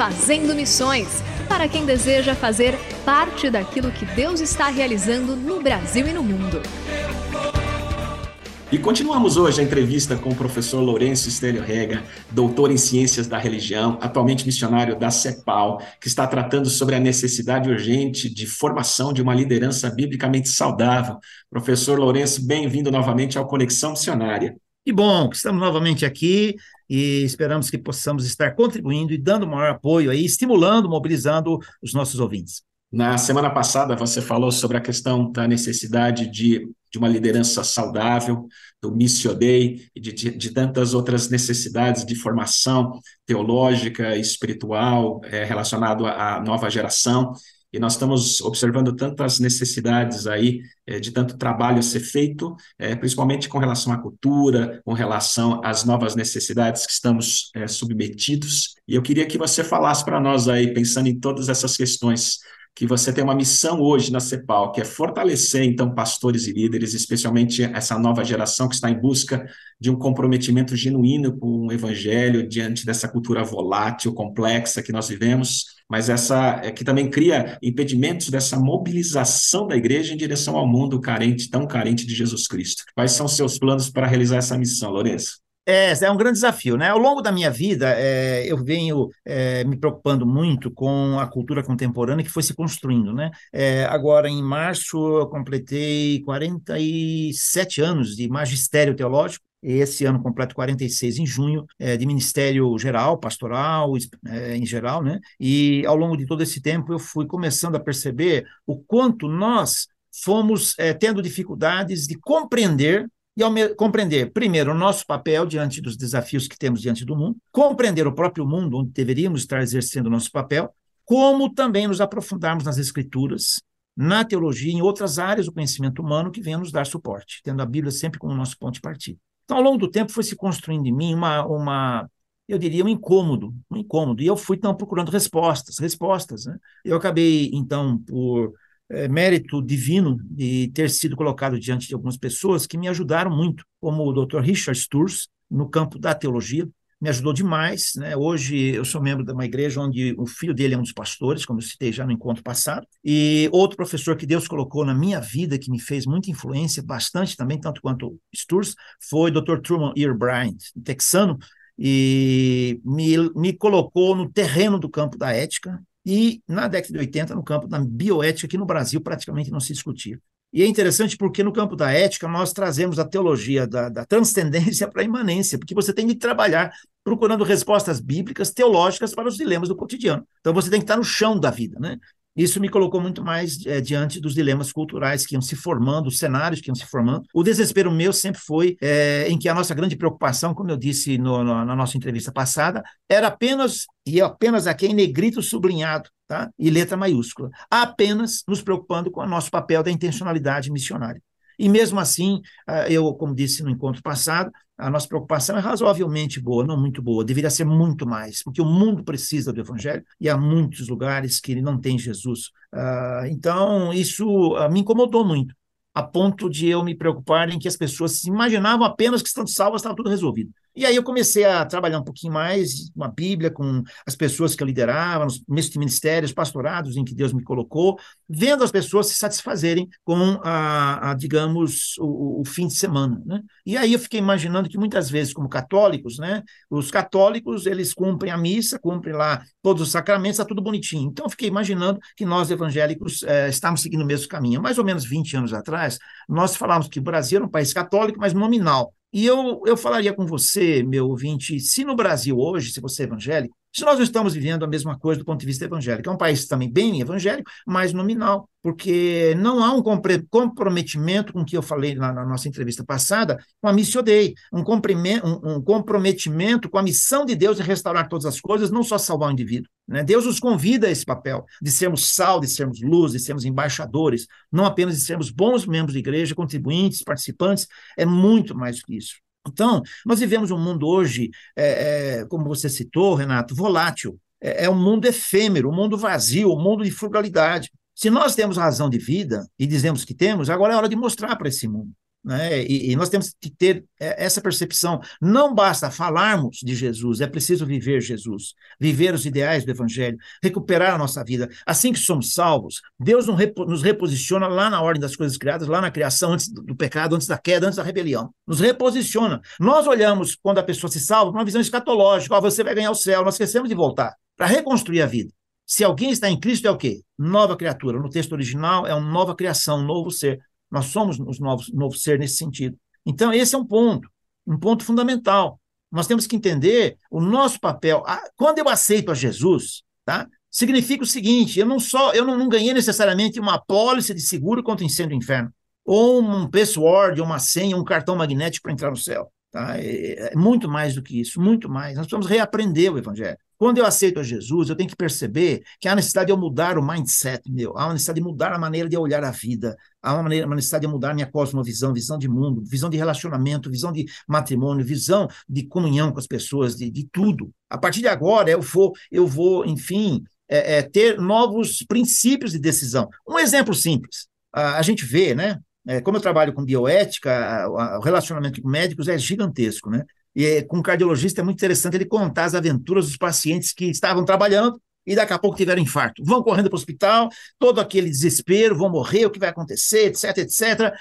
Fazendo Missões para quem deseja fazer parte daquilo que Deus está realizando no Brasil e no mundo. E continuamos hoje a entrevista com o professor Lourenço Estélio Rega, doutor em Ciências da Religião, atualmente missionário da CEPAL, que está tratando sobre a necessidade urgente de formação de uma liderança biblicamente saudável. Professor Lourenço, bem-vindo novamente ao Conexão Missionária. Que bom que estamos novamente aqui e esperamos que possamos estar contribuindo e dando maior apoio aí, estimulando, mobilizando os nossos ouvintes. Na semana passada, você falou sobre a questão da necessidade de, de uma liderança saudável, do Missio Dei e de, de, de tantas outras necessidades de formação teológica espiritual é, relacionado à nova geração e nós estamos observando tantas necessidades aí é, de tanto trabalho a ser feito, é, principalmente com relação à cultura, com relação às novas necessidades que estamos é, submetidos. E eu queria que você falasse para nós aí, pensando em todas essas questões, que você tem uma missão hoje na CEPAL, que é fortalecer, então, pastores e líderes, especialmente essa nova geração que está em busca de um comprometimento genuíno com o evangelho diante dessa cultura volátil, complexa que nós vivemos, mas essa é, que também cria impedimentos dessa mobilização da igreja em direção ao mundo carente, tão carente de Jesus Cristo. Quais são seus planos para realizar essa missão, Lourenço? É, é um grande desafio, né? Ao longo da minha vida, é, eu venho é, me preocupando muito com a cultura contemporânea que foi se construindo, né? É, agora, em março, eu completei 47 anos de magistério teológico, esse ano completo 46 em junho, é, de ministério geral, pastoral, é, em geral, né? E ao longo de todo esse tempo eu fui começando a perceber o quanto nós fomos é, tendo dificuldades de compreender e ao compreender, primeiro, o nosso papel diante dos desafios que temos diante do mundo, compreender o próprio mundo onde deveríamos estar exercendo o nosso papel, como também nos aprofundarmos nas escrituras, na teologia e em outras áreas do conhecimento humano que venham nos dar suporte, tendo a Bíblia sempre como nosso ponto de partida. Então, ao longo do tempo, foi se construindo em mim uma, uma eu diria, um incômodo, um incômodo. E eu fui, então, procurando respostas, respostas. Né? Eu acabei, então, por é, mérito divino de ter sido colocado diante de algumas pessoas que me ajudaram muito, como o Dr. Richard Sturz, no campo da teologia, me ajudou demais. Né? Hoje eu sou membro de uma igreja onde o filho dele é um dos pastores, como eu citei já no encontro passado. E outro professor que Deus colocou na minha vida, que me fez muita influência, bastante também, tanto quanto Sturz, foi o Dr. Truman Ear Bryant, texano, e me, me colocou no terreno do campo da ética, e na década de 80, no campo da bioética, que no Brasil praticamente não se discutia. E é interessante porque no campo da ética nós trazemos a teologia da, da transcendência para a imanência, porque você tem que trabalhar procurando respostas bíblicas, teológicas para os dilemas do cotidiano. Então você tem que estar no chão da vida, né? Isso me colocou muito mais é, diante dos dilemas culturais que iam se formando, os cenários que iam se formando. O desespero meu sempre foi é, em que a nossa grande preocupação, como eu disse no, no, na nossa entrevista passada, era apenas, e apenas aqui em negrito sublinhado, tá? e letra maiúscula, apenas nos preocupando com o nosso papel da intencionalidade missionária. E mesmo assim, ah, eu, como disse no encontro passado, a nossa preocupação é razoavelmente boa, não muito boa, deveria ser muito mais, porque o mundo precisa do Evangelho e há muitos lugares que ele não tem Jesus. Uh, então, isso uh, me incomodou muito, a ponto de eu me preocupar em que as pessoas se imaginavam apenas que estando salvas estava tudo resolvido. E aí eu comecei a trabalhar um pouquinho mais com a Bíblia, com as pessoas que eu liderava, nos ministérios, pastorados em que Deus me colocou, vendo as pessoas se satisfazerem com, a, a digamos, o, o, fim de semana. Né? E aí eu fiquei imaginando que muitas vezes, como católicos, né, os católicos, eles cumprem a missa, cumprem lá todos os sacramentos, está tudo bonitinho. Então eu fiquei imaginando que nós, evangélicos, é, estamos seguindo o mesmo caminho. Mais ou menos 20 anos atrás, nós falávamos que o Brasil era um país católico, mas nominal. E eu, eu falaria com você, meu ouvinte, se no Brasil hoje, se você é evangélico, se nós não estamos vivendo a mesma coisa do ponto de vista evangélico, é um país também bem evangélico, mas nominal, porque não há um comprometimento com o que eu falei na, na nossa entrevista passada, com a missio Dei, um, um, um, comprometimento com a missão de Deus de restaurar todas as coisas, não só salvar o indivíduo. Né? Deus nos convida a esse papel de sermos sal, de sermos luz, de sermos embaixadores, não apenas de sermos bons membros de igreja, contribuintes, participantes, é muito mais do que isso. Então, nós vivemos um mundo hoje, é, é, como você citou, Renato, volátil. É, é um mundo efêmero, um mundo vazio, um mundo de frugalidade. Se nós temos razão de vida e dizemos que temos, agora é hora de mostrar para esse mundo. Né? E, e, nós temos que ter é, essa percepção. Não basta falarmos de Jesus, é preciso viver Jesus, viver os ideais do Evangelho, recuperar a nossa vida. Assim que somos salvos, Deus nos reposiciona lá na ordem das coisas criadas, lá na criação, antes do pecado, antes da queda, antes da rebelião. Nos reposiciona. Nós olhamos, quando a pessoa se salva, uma visão escatológica: oh, você vai ganhar o céu. Nós esquecemos de voltar para reconstruir a vida. Se alguém está em Cristo, é o quê? Nova criatura. No texto original, é uma nova criação, um novo ser. Nós somos os novos novo ser nesse sentido. Então, esse é um ponto, um ponto fundamental. Nós temos que entender o nosso papel. Quando eu aceito a Jesus, tá? significa o seguinte: eu não só eu não, não ganhei necessariamente uma apólice de seguro contra incêndio do inferno, ou um password, uma senha, um cartão magnético para entrar no céu. Tá? É, é muito mais do que isso, muito mais. Nós precisamos reaprender o evangelho. Quando eu aceito a Jesus, eu tenho que perceber que há necessidade de eu mudar o mindset meu, há uma necessidade de mudar a maneira de olhar a vida, há uma, maneira, uma necessidade de mudar minha cosmovisão, visão de mundo, visão de relacionamento, visão de matrimônio, visão de comunhão com as pessoas, de, de tudo. A partir de agora, eu vou, eu vou enfim, é, é, ter novos princípios de decisão. Um exemplo simples. A, a gente vê, né? É, como eu trabalho com bioética, a, a, o relacionamento com médicos é gigantesco, né? E com um cardiologista é muito interessante ele contar as aventuras dos pacientes que estavam trabalhando e daqui a pouco tiveram infarto. Vão correndo para o hospital, todo aquele desespero, vão morrer, o que vai acontecer, etc, etc.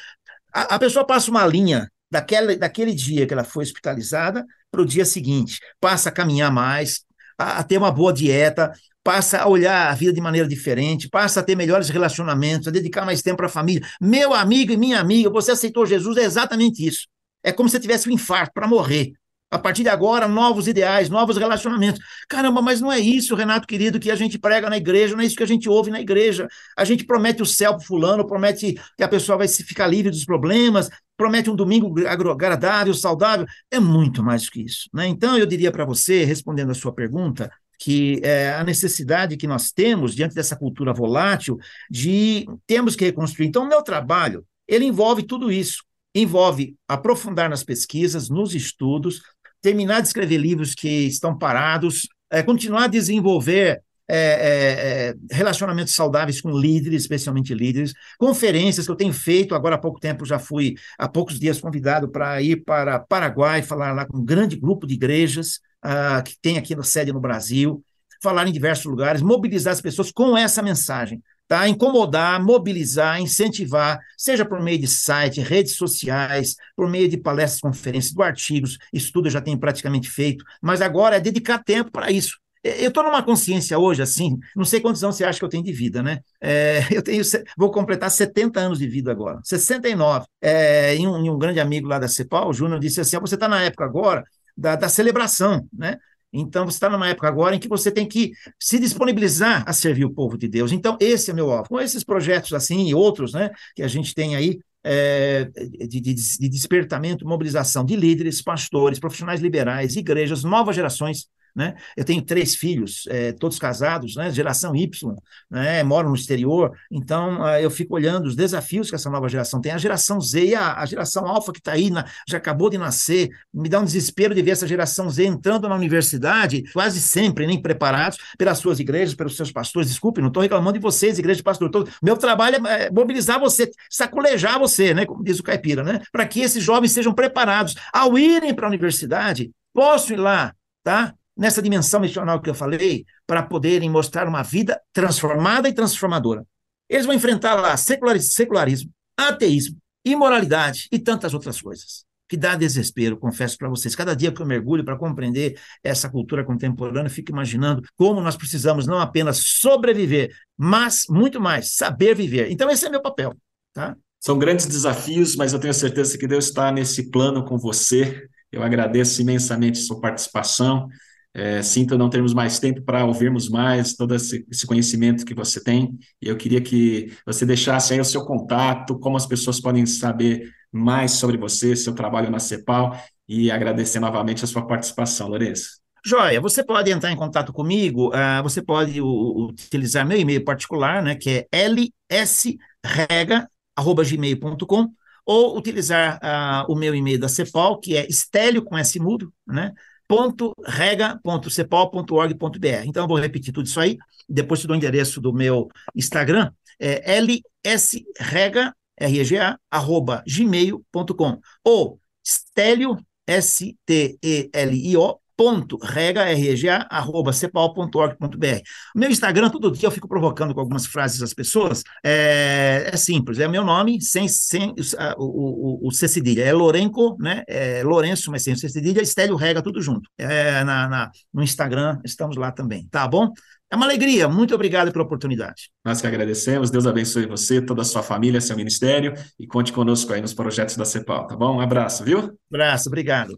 A, a pessoa passa uma linha daquele, daquele dia que ela foi hospitalizada para o dia seguinte, passa a caminhar mais, a, a ter uma boa dieta, passa a olhar a vida de maneira diferente, passa a ter melhores relacionamentos, a dedicar mais tempo para a família. Meu amigo e minha amiga, você aceitou Jesus, é exatamente isso. É como se tivesse um infarto para morrer. A partir de agora, novos ideais, novos relacionamentos. Caramba, mas não é isso, Renato querido, que a gente prega na igreja, não é isso que a gente ouve na igreja. A gente promete o céu para fulano, promete que a pessoa vai ficar livre dos problemas, promete um domingo agradável, saudável. É muito mais do que isso. Né? Então, eu diria para você, respondendo a sua pergunta, que é, a necessidade que nós temos, diante dessa cultura volátil, de temos que reconstruir. Então, o meu trabalho, ele envolve tudo isso envolve aprofundar nas pesquisas, nos estudos, terminar de escrever livros que estão parados, é, continuar a desenvolver é, é, relacionamentos saudáveis com líderes, especialmente líderes, conferências que eu tenho feito, agora há pouco tempo já fui, há poucos dias, convidado para ir para Paraguai, falar lá com um grande grupo de igrejas uh, que tem aqui na sede no Brasil, falar em diversos lugares, mobilizar as pessoas com essa mensagem tá? Incomodar, mobilizar, incentivar, seja por meio de site, redes sociais, por meio de palestras, conferências, do artigos, isso tudo eu já tenho praticamente feito, mas agora é dedicar tempo para isso. Eu estou numa consciência hoje, assim, não sei quantos anos você acha que eu tenho de vida, né? É, eu tenho, vou completar 70 anos de vida agora, 69. É, e, um, e um grande amigo lá da CEPAL, o Júnior, disse assim: ah, você está na época agora da, da celebração, né? Então, você está numa época agora em que você tem que se disponibilizar a servir o povo de Deus. Então, esse é meu alvo. Com esses projetos assim e outros né, que a gente tem aí, é, de, de, de, despertamento, mobilização de líderes, pastores, profissionais liberais, igrejas, novas gerações, né? Eu tenho três filhos, é, todos casados, né? Geração Y, né? Moram no exterior, então uh, eu fico olhando os desafios que essa nova geração tem. A geração Z e a, a geração Alfa que está aí, na, já acabou de nascer, me dá um desespero de ver essa geração Z entrando na universidade, quase sempre nem preparados pelas suas igrejas, pelos seus pastores. Desculpe, não estou reclamando de vocês, igreja de pastor. Tô, meu trabalho é, é mobilizar você, sacolejar você, né? Como diz o caipira, né? Para que esses jovens sejam preparados. Ao irem para a universidade, posso ir lá, tá? Nessa dimensão missional que eu falei, para poderem mostrar uma vida transformada e transformadora. Eles vão enfrentar lá secularismo, ateísmo, imoralidade e tantas outras coisas. Que dá desespero, confesso para vocês. Cada dia que eu mergulho para compreender essa cultura contemporânea, eu fico imaginando como nós precisamos não apenas sobreviver, mas muito mais saber viver. Então, esse é meu papel. Tá? São grandes desafios, mas eu tenho certeza que Deus está nesse plano com você. Eu agradeço imensamente sua participação. É, sinto não termos mais tempo para ouvirmos mais todo esse, conhecimento que você tem, e eu queria que você deixasse aí o seu contato, como as pessoas podem saber mais sobre você, seu trabalho na CEPAL, e agradecer novamente a sua participação, Lourenço. Joia, você pode entrar em contato comigo, uh, você pode uh, utilizar meu e-mail particular, né, que é lsrega.gmail.com, ou utilizar uh, o meu e-mail da CEPAL, que é estélio com S mudo, né, www.rega.cepol.org.br. Então, eu vou repetir tudo isso aí, depois te dou o endereço do meu Instagram, é lsrega, R-E-G-A, arroba gmail.com, ou stélio, S-T-E-L-I-O, rega, R-E-G-A, arroba cepal.org.br. O meu Instagram, todo dia eu fico provocando com algumas frases as pessoas, é, é simples, é meu nome, sem, sem o, o, o C cedilha, é Lorenco, né, é Lourenço, mas sem o C cedilha, Estélio Rega, tudo junto. É, na, na, no Instagram, estamos lá também, tá bom? É uma alegria, muito obrigado pela oportunidade. Nós que agradecemos, Deus abençoe você, toda a sua família, seu ministério, e conte conosco aí nos projetos da CEPAL, tá bom? Um abraço, viu? Um abraço, obrigado.